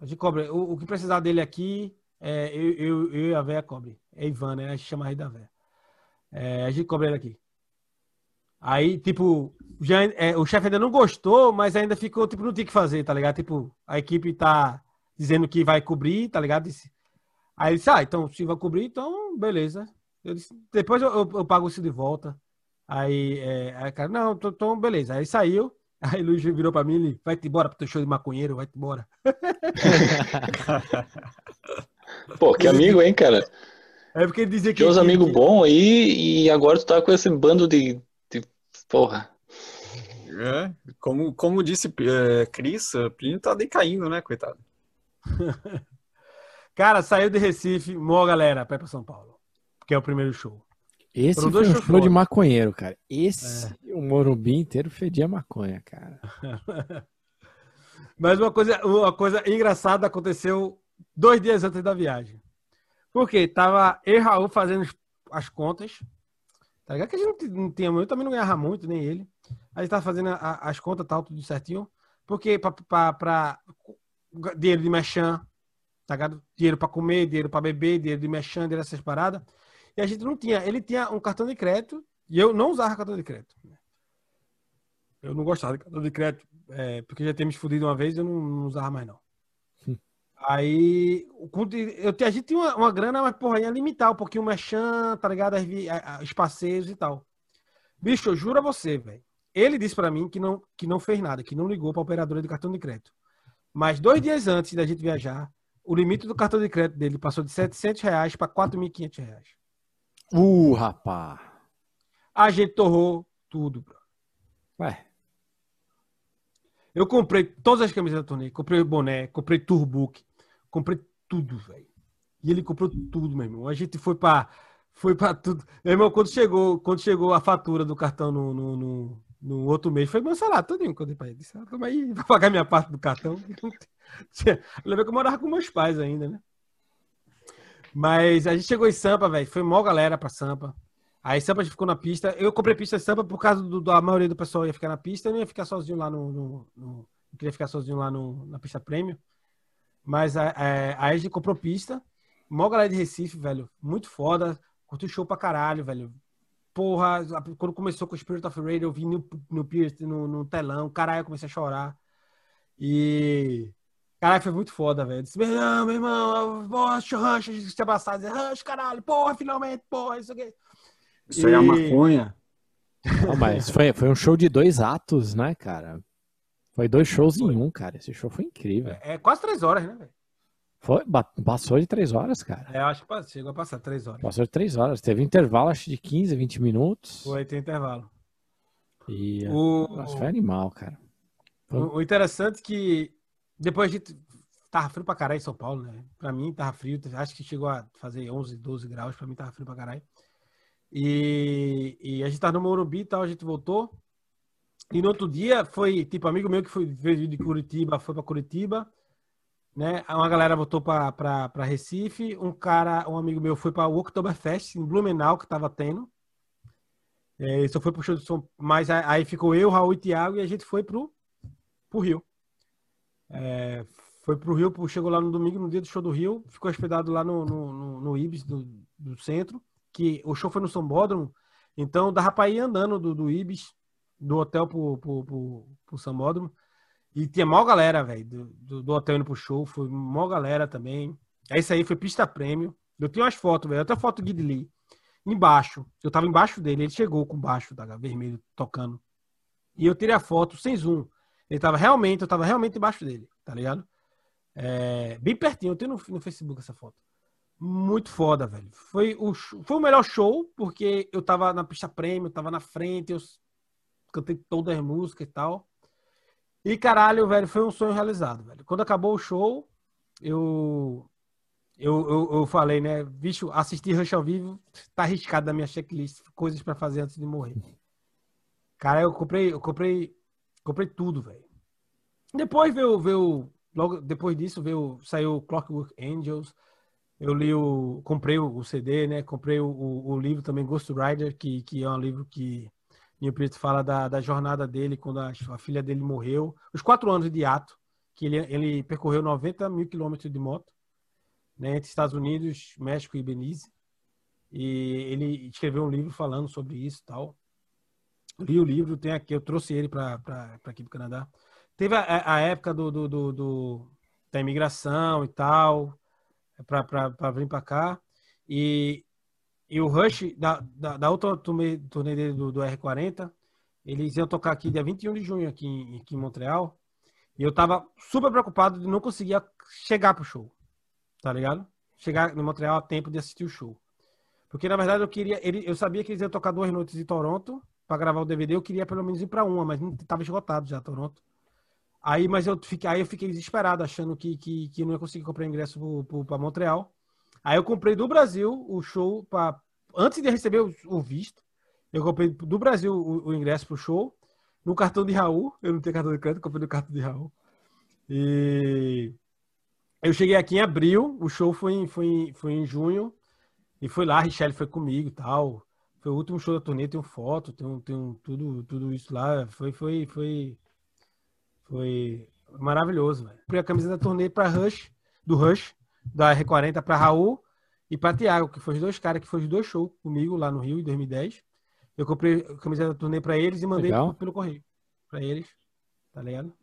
A gente cobre. O, o que precisar dele aqui, é, eu, eu, eu e a véia cobre. É Ivan, né? A gente chama aí da véia. É, a gente cobre ele aqui. Aí, tipo, já, é, o chefe ainda não gostou, mas ainda ficou, tipo, não tinha que fazer, tá ligado? Tipo, a equipe tá dizendo que vai cobrir, tá ligado? Aí ele disse, ah, então se vai cobrir, então beleza. Eu disse, depois eu, eu, eu pago isso de volta. Aí, é, aí cara, não, então beleza. Aí saiu, Aí Luiz virou pra mim e vai-te embora pro teu show de maconheiro, vai-te embora. Pô, que amigo, hein, cara? É porque ele dizia que. Tinha uns amigos que... bons aí e agora tu tá com esse bando de. de... Porra. É, como, como disse é, Cris, Plínio tá decaindo, né, coitado? Cara, saiu de Recife, mó galera, vai pra São Paulo. Que é o primeiro show. Esse Foram foi um show de maconheiro, cara. Esse, é. o Morumbi inteiro fedia maconha, cara. Mas uma coisa, uma coisa engraçada aconteceu dois dias antes da viagem. Porque tava eu e Raul fazendo as contas. Tá ligado? Que a gente não tinha muito, também não ganhava muito, nem ele. A gente tava fazendo a, as contas tal, tudo certinho. Porque pra dinheiro de mechan, tá ligado? Dinheiro pra comer, dinheiro pra beber, dinheiro de mechan, dinheiro dessas paradas. E a gente não tinha. Ele tinha um cartão de crédito e eu não usava cartão de crédito. Eu não gostava de cartão de crédito, é, porque já tínhamos fudido uma vez eu não, não, usava mais, não. Aí, eu, a gente tinha uma, uma, grana, mas, porra, ia limitar um pouquinho o merchan, tá ligado? As, os passeios e tal. Bicho, eu juro a você, velho. Ele disse para mim que não, que não fez nada, que não ligou pra operadora de cartão de crédito. Mas dois dias antes da gente viajar, o limite do cartão de crédito dele passou de 700 reais para 4.500 reais. Uh, rapá. A gente torrou tudo, bro. Ué. Eu comprei todas as camisas da turnê, comprei boné, comprei turbook, comprei tudo, velho. E ele comprou tudo, meu irmão. A gente foi para foi para tudo. Meu irmão, quando chegou, quando chegou a fatura do cartão no, no, no, no outro mês, foi meu salário todinho quando eu ele. Disse, ah, toma aí, vou pagar minha parte do cartão. Eu que eu morava com meus pais ainda, né? Mas a gente chegou em Sampa, velho. Foi mó galera pra Sampa. Aí Sampa ficou na pista. Eu comprei pista Sampa por causa do, da maioria do pessoal ia ficar na pista. Eu não ia ficar sozinho lá no. no, no queria ficar sozinho lá no, na pista prêmio. Mas é, é, aí a gente comprou pista. Mó galera de Recife, velho. Muito foda. Curtiu show pra caralho, velho. Porra, quando começou com o Spirit of Radio, eu vi no, no, no, no telão. Caralho, eu comecei a chorar. E Caralho, foi muito foda, velho. Disse, meu irmão, meu irmão, poxa, rancho, a gente se abraçar, dizer, rancho, caralho, porra, finalmente, porra, isso aqui. Isso aí é maconha. Não, mas foi, foi um show de dois atos, né, cara? Foi dois shows foi. em um, cara. Esse show foi incrível. É, é quase três horas, né, velho? Foi, passou de três horas, cara. É, acho que chegou a passar três horas. Passou de três horas. Teve intervalo, acho, de 15, 20 minutos. Foi, tem intervalo. E o... foi animal, cara. Foi... O, o interessante é que depois a gente tava frio pra caralho em São Paulo, né? Pra mim tava frio, acho que chegou a fazer 11, 12 graus, pra mim tava frio pra caralho. E, e a gente tava no Morumbi e tal, a gente voltou. E no outro dia foi, tipo, amigo meu que foi, veio de Curitiba, foi pra Curitiba, né? Uma galera voltou pra Recife, um cara, um amigo meu foi pra Oktoberfest em Blumenau, que tava tendo. É, só foi pro show de som, mas aí ficou eu, Raul e Thiago, e a gente foi pro, pro Rio. É, foi pro Rio, chegou lá no domingo, no dia do show do Rio, ficou hospedado lá no, no, no, no Ibis do, do, centro, que o show foi no Sambódromo, então dava pra ir andando do, do Ibis, do hotel pro, pro, pro, pro Sambódromo, e tinha maior galera, velho, do, do, do, hotel indo pro show, foi maior galera também. É isso aí, foi pista prêmio. Eu tenho umas fotos, velho, até foto do Guide Lee. Embaixo, eu tava embaixo dele, ele chegou com baixo, tá, vermelho, tocando. E eu tirei a foto sem zoom. Ele tava realmente, eu tava realmente embaixo dele, tá ligado? É, bem pertinho, eu tenho no, no, Facebook essa foto. Muito foda, velho. Foi o, foi o melhor show, porque eu tava na pista prêmio, tava na frente, eu cantei todas as músicas e tal. E caralho, velho, foi um sonho realizado, velho. Quando acabou o show, eu eu, eu, eu falei, né, bicho, assistir Rush ao vivo tá arriscado na minha checklist, coisas para fazer antes de morrer. Cara, eu comprei, eu comprei Comprei tudo, velho. Depois veio, veio. Logo depois disso veio. Saiu Clockwork Angels. Eu li o. Comprei o, CD, né? Comprei o, o, o, livro também, Ghost Rider, que, que é um livro que Neil Peart fala da, da jornada dele quando a, a, filha dele morreu. Os quatro anos de ato, que ele, ele percorreu 90 mil quilômetros de moto, né? Entre Estados Unidos, México e Belize. E ele escreveu um livro falando sobre isso e tal li o livro, tem aqui, eu trouxe ele para aqui para Canadá. Teve a, a época do, do, do, do, da imigração e tal, para vir para cá. E, e o Rush, da, da, da outra turnê, turnê dele do, do R40, Eles iam tocar aqui dia 21 de junho, aqui em, aqui em Montreal. E eu tava super preocupado de não conseguir chegar pro show. Tá ligado? Chegar em Montreal a tempo de assistir o show. Porque, na verdade, eu queria. Ele, eu sabia que eles iam tocar duas noites em Toronto para gravar o DVD. Eu queria pelo menos ir para uma, mas não tava esgotado já, Toronto. Aí, mas eu fiquei, aí eu fiquei desesperado, achando que, que, que não ia conseguir comprar ingresso para Montreal. Aí eu comprei do Brasil o show para antes de receber o, visto. Eu comprei do Brasil o, o ingresso pro show no cartão de Raul. Eu não tenho cartão de crédito, comprei no cartão de Raul. E eu cheguei aqui em abril, o show foi em, foi em, foi em junho. E foi lá, a Richelle foi comigo e tal. Foi o último show da turnê, tem foto, tem, tem tudo, tudo isso lá. Foi, foi, foi, foi maravilhoso, velho. Comprei a camisa da turnê para Rush, do Rush, da R40 para Raul e para Thiago, que foi os dois caras que foi os dois shows comigo lá no Rio em 2010. Eu comprei a camisa da turnê para eles e mandei Legal. pelo correio para eles, tá ligado?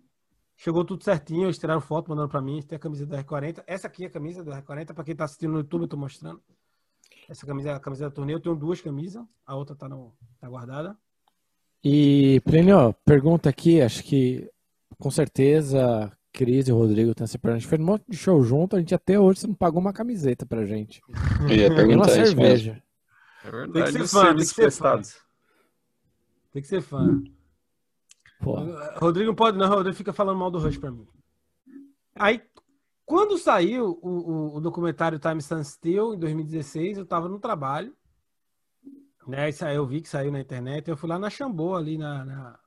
Chegou tudo certinho, eles tiraram foto, mandando para mim, tem a camisa da R40. Essa aqui é a camisa da R40, para quem tá assistindo no YouTube, eu tô mostrando. Essa camisa é a camisa da turnê, eu tenho duas camisas, a outra tá, no, tá guardada. E, Plínio, pergunta aqui, acho que com certeza Cris e o Rodrigo tem essa pergunta. A gente fez um monte de show junto, a gente até hoje você não pagou uma camiseta pra gente. Eu ia perguntar uma cerveja. É verdade, tem que ser fã, tem que ser fã. Tem que ser fã. Pô. Rodrigo não pode, não, Rodrigo fica falando mal do Rush pra mim. Aí, quando saiu o, o, o documentário Time Stand Still, em 2016, eu tava no trabalho. Né, eu vi que saiu na internet, eu fui lá na Xambô, ali na, na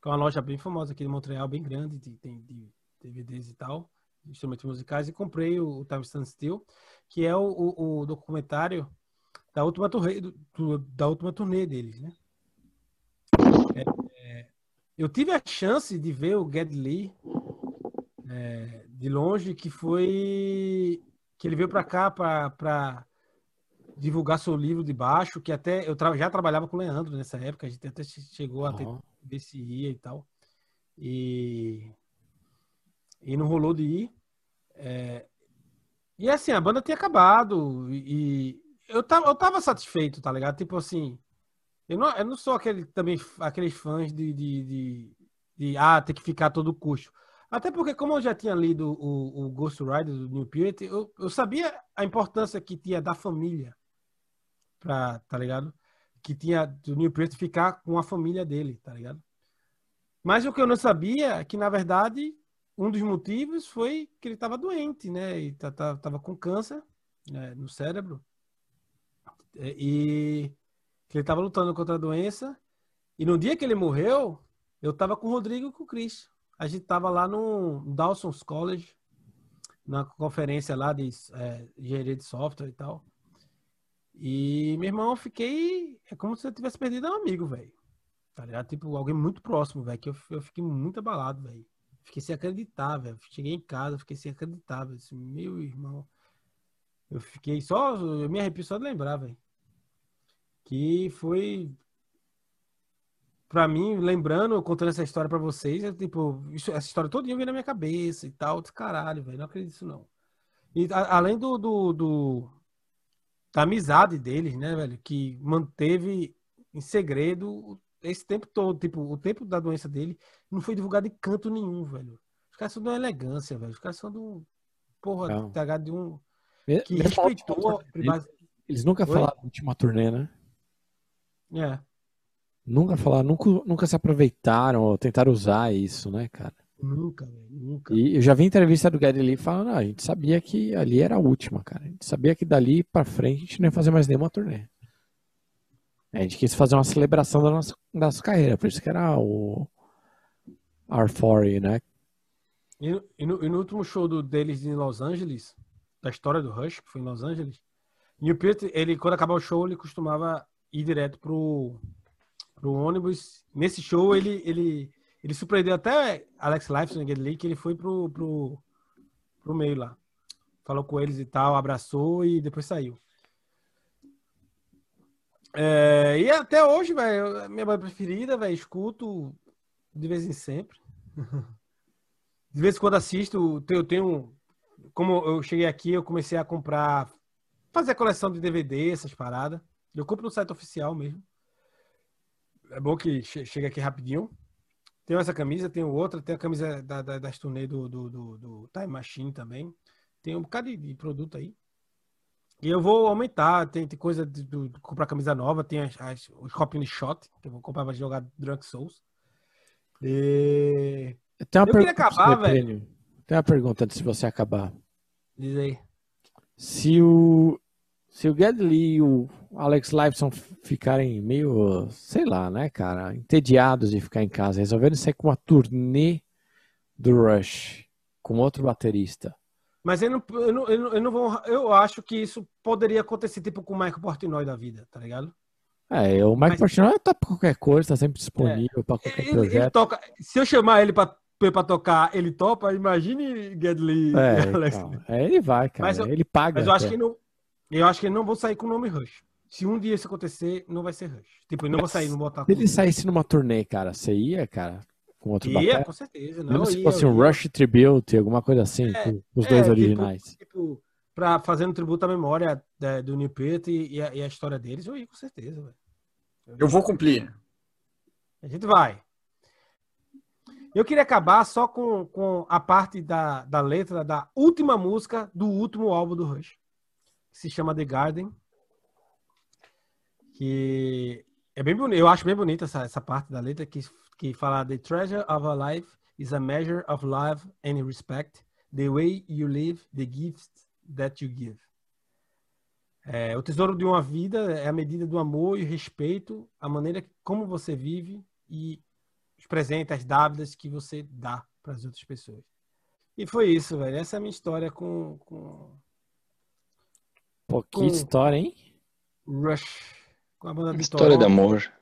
que é uma loja bem famosa aqui de Montreal, bem grande, de, de, de DVDs e tal, instrumentos musicais, e comprei o, o Time Stand Still, que é o, o, o documentário da última turnê, do, da última turnê deles, né? É, é, eu tive a chance de ver o Geddy Lee é, de longe, que foi que ele veio para cá para divulgar seu livro de baixo, que até eu tra já trabalhava com o Leandro nessa época, a gente até chegou a ver se ia e tal. E, e não rolou de ir. É, e assim, a banda tinha acabado e, eu tava, eu tava satisfeito, tá ligado? Tipo assim, eu não, eu não sou aquele, também aqueles fãs de, de, de, de ah, ter que ficar a todo custo. Até porque, como eu já tinha lido o, o Ghost Rider do New Purity, eu, eu sabia a importância que tinha da família pra, tá ligado? Que tinha do Neil Peart ficar com a família dele, tá ligado? Mas o que eu não sabia é que, na verdade, um dos motivos foi que ele estava doente, né? E tava com câncer né, no cérebro. É, e que ele estava lutando contra a doença. E no dia que ele morreu, eu estava com o Rodrigo e com o Cris. A gente estava lá no Dawson's College, na conferência lá de é, engenharia de software e tal. E, meu irmão, eu fiquei. É como se eu tivesse perdido um amigo, velho. Tá ligado? Tipo, alguém muito próximo, velho. Que eu, eu fiquei muito abalado, velho. Fiquei sem acreditar, velho. Cheguei em casa, fiquei sem acreditar, velho. Meu irmão. Eu fiquei só. Eu me arrepio só de lembrar, velho. Que foi. Pra mim, lembrando, contando essa história pra vocês, é, tipo, isso, essa história toda veio na minha cabeça e tal. Caralho, velho. Não acredito nisso, não. E a, além do, do, do da amizade deles, né, velho? Que manteve em segredo esse tempo todo. Tipo, o tempo da doença dele não foi divulgado em canto nenhum, velho. Os caras são de uma elegância, velho. Os caras são de um. Porra, não. de um. Que Me respeitou. Eles, eles nunca Oi? falaram última turnê, né? É. Nunca falaram, nunca, nunca se aproveitaram ou tentaram usar isso, né, cara? Nunca, velho, nunca. E eu já vi entrevista do Gary Lee falando, ah, a gente sabia que ali era a última, cara. A gente sabia que dali pra frente a gente não ia fazer mais nenhuma turnê. A gente quis fazer uma celebração da nossa, da nossa carreira, por isso que era o R4, né? E, e, no, e no, último show do, deles em Los Angeles, da história do Rush, que foi em Los Angeles, Neil Peart, ele, quando acabava o show, ele costumava ir direto pro, pro ônibus. Nesse show, ele, ele ele surpreendeu até Alex Lifeson e que ele foi pro, pro, pro meio lá. Falou com eles e tal, abraçou e depois saiu. É, e até hoje, velho, minha banda preferida, velho, escuto de vez em sempre. De vez em quando assisto, eu tenho. Como eu cheguei aqui, eu comecei a comprar. Fazer coleção de DVD, essas paradas. Eu compro no site oficial mesmo. é bom que chega aqui rapidinho. Tenho essa camisa, tenho outra, tem a camisa da, da, das turnê do, do, do, do, Time Machine também. Tem um bocado de, de, produto aí. E eu vou aumentar, tem, tem coisa de, de, de comprar camisa nova, tem as, as, os copinhos shot, que eu vou comprar para jogar Drunk Souls. E... Eu, eu queria acabar, velho. Tem uma pergunta antes de você acabar. Diz aí. Se o se o Gedley e o Alex Lifeson ficarem meio, sei lá, né, cara, entediados de ficar em casa, resolverem sair com uma turnê do Rush com outro baterista. Mas eu não, eu não, eu não, eu não vou. Eu acho que isso poderia acontecer tipo com o Michael Portnoy da vida, tá ligado? É, o Michael Mas, Portnoy tá pra qualquer coisa, tá sempre disponível é, para qualquer ele, projeto. Ele toca, se eu chamar ele pra, pra tocar, ele topa, imagine Gedley é, Alex. Então, é, ele vai, cara. Mas eu, ele paga. Mas eu acho que não. Eu acho que eles não vão sair com o nome Rush. Se um dia isso acontecer, não vai ser Rush. Tipo, eu não vou sair, não botar. Se ele saísse numa turnê, cara, você ia, cara? Com outro ia, bater? com certeza. Não, Mesmo se fosse um Rush Tribute, alguma coisa assim, é, com os dois é, tipo, originais. Tipo, tipo, pra fazer um tributo à memória da, do New Pit e, e, a, e, a, história deles, eu ia, com certeza, velho. Eu vou cumprir. A gente vai. Eu queria acabar só com, com a parte da, da letra da última música do último álbum do Rush que se chama The Garden. Que é bem bonito, eu acho bem bonita essa, essa parte da letra que, que fala The treasure of a life is a measure of love and respect. The way you live, the gifts that you give. É, o tesouro de uma vida é a medida do amor e respeito, a maneira como você vive e os presentes, as dávidas que você dá para as outras pessoas. E foi isso, velho. Essa é a minha história com, com, Pô, que história, hein? Rush. Com a banda História de amor.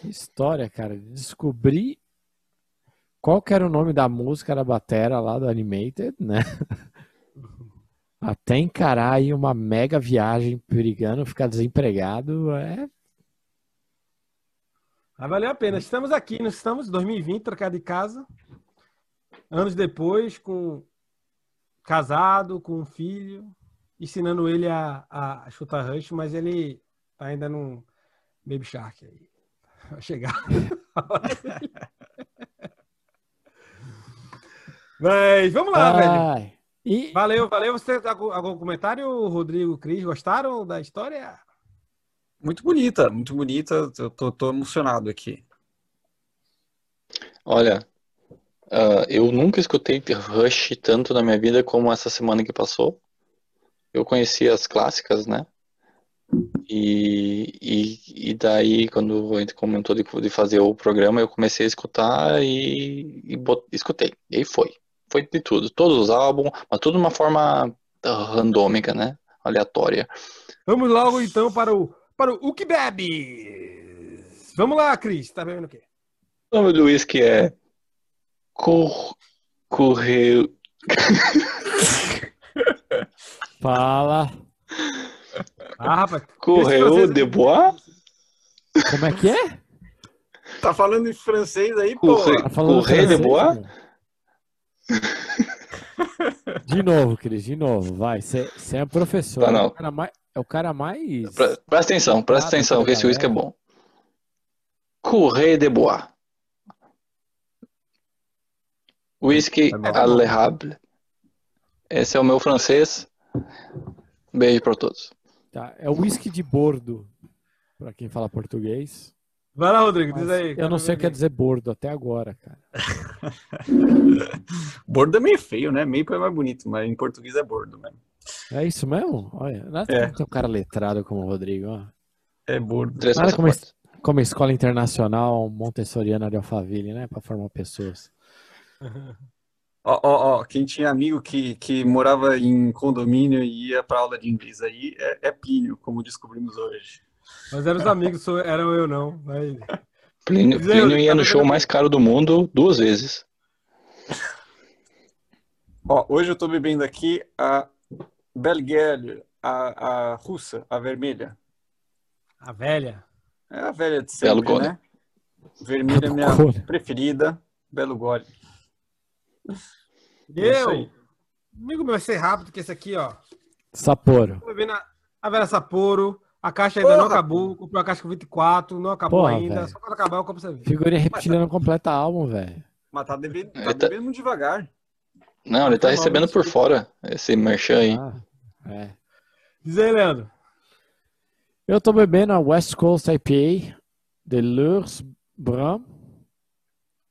Que história, cara. Descobri qual que era o nome da música da batera lá do Animated, né? Até encarar aí uma mega viagem perigando, ficar desempregado, é... Mas valeu a pena. Estamos aqui, nós estamos em 2020, trocado de casa. Anos depois, com casado, com um filho ensinando ele a, a chutar rush, mas ele ainda no Baby Shark aí. Vai chegar. mas vamos lá, Ai. velho. E... Valeu, valeu. Você tem algum, algum comentário, Rodrigo, Cris? Gostaram da história? Muito bonita, muito bonita. Eu tô, tô emocionado aqui. Olha, uh, eu nunca escutei Rush tanto na minha vida como essa semana que passou eu conheci as clássicas, né? E, e, e daí, quando a gente comentou de, de fazer o programa, eu comecei a escutar e, e bot, escutei. E aí foi. Foi de tudo. Todos os álbuns, mas tudo de uma forma randômica, né? Aleatória. Vamos logo então para o, para o, o que bebe. Vamos lá, Cris. Tá bebendo o quê? O nome do uísque é Cor... Correio. Fala. Ah, rapaz. Correu de bois? Como é que é? Tá falando em francês aí, pô. Tá de bois? De novo, Cris, de novo. Vai, você é professor. Tá, não. É o cara mais. É o cara mais... Presta atenção, presta ah, atenção, que esse uísque é bom. Correio de bois. Whisky Alejable. Esse é o meu francês. Beijo para todos. Tá, é o whisky de bordo, para quem fala português. Vai lá, Rodrigo, diz aí. Eu não sei o que quer dizer bordo até agora, cara. bordo é meio feio, né? Meio é mais bonito, mas em português é bordo mesmo. É isso mesmo? Olha, não é, um cara letrado como o Rodrigo, ó. É bordo. Nada como, como escola internacional montessoriana de Alphaville, né? Para formar pessoas. Ó, ó, ó, quem tinha amigo que, que morava em condomínio e ia para aula de inglês aí é, é Plínio, como descobrimos hoje. Mas eram os amigos, eram eu não. Mas... Plínio, Plínio ia no show mais caro do mundo duas vezes. Ó, hoje eu tô bebendo aqui a Belguel, a, a russa, a vermelha. A velha? É a velha de sempre, Belo né? Vermelha é minha preferida. Belo Gole. Eu, amigo meu, vai ser rápido, que esse aqui, ó. Sapporo. A Vera Sapporo, A caixa ainda Porra. não acabou. Comprei a caixa com 24, não acabou Porra, ainda. Véio. Só quando acabar eu compro você ver. Figurinha reptiliana tá... completa álbum, velho. Mas tá devendo, tá, tá devendo devagar. Não, ele tá, tá recebendo por fora esse merchan aí. Ah, é. Diz aí, Leandro. Eu tô bebendo a West Coast IPA de Lurs Bram,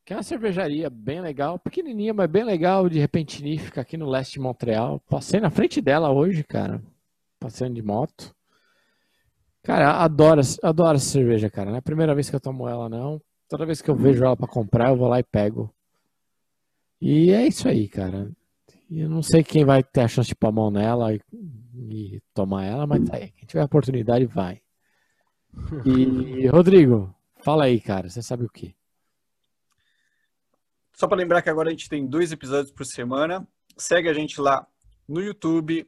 que é uma cervejaria bem legal, pequenininha, mas bem legal, de repente fica aqui no leste de Montreal. Passei na frente dela hoje, cara, passando de moto. Cara, adoro, adoro essa cerveja, cara. Não é a primeira vez que eu tomo ela, não. Toda vez que eu vejo ela para comprar, eu vou lá e pego. E é isso aí, cara. Eu não sei quem vai ter a chance de pôr a mão nela e, e tomar ela, mas tá aí. Quem tiver a oportunidade, vai. E, Rodrigo, fala aí, cara. Você sabe o que? Só para lembrar que agora a gente tem dois episódios por semana. Segue a gente lá no YouTube,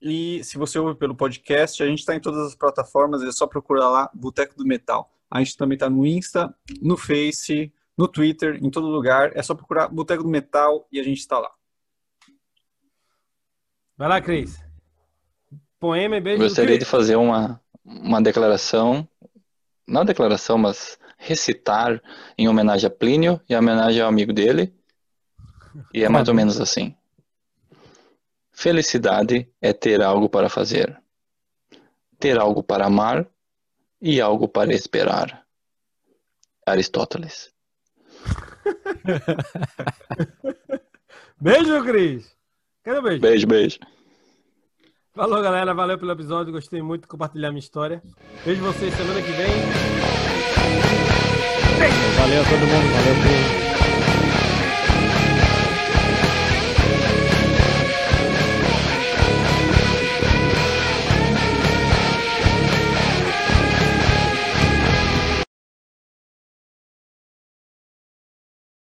e se você ouve pelo podcast, a gente está em todas as plataformas, é só procurar lá Boteco do Metal. A gente também está no Insta, no Face, no Twitter, em todo lugar. É só procurar Boteco do Metal e a gente está lá. Vai lá, Cris. Poema e beijo. Gostaria de fazer uma, uma declaração, não declaração, mas recitar em homenagem a Plínio e em homenagem ao amigo dele. E é mais ou menos assim. Felicidade é ter algo para fazer, ter algo para amar e algo para esperar. Aristóteles. beijo, Cris. Quero beijo. Beijo, beijo. Falou, galera. Valeu pelo episódio. Gostei muito de compartilhar minha história. Vejo vocês semana que vem. Valeu todo mundo. Valeu por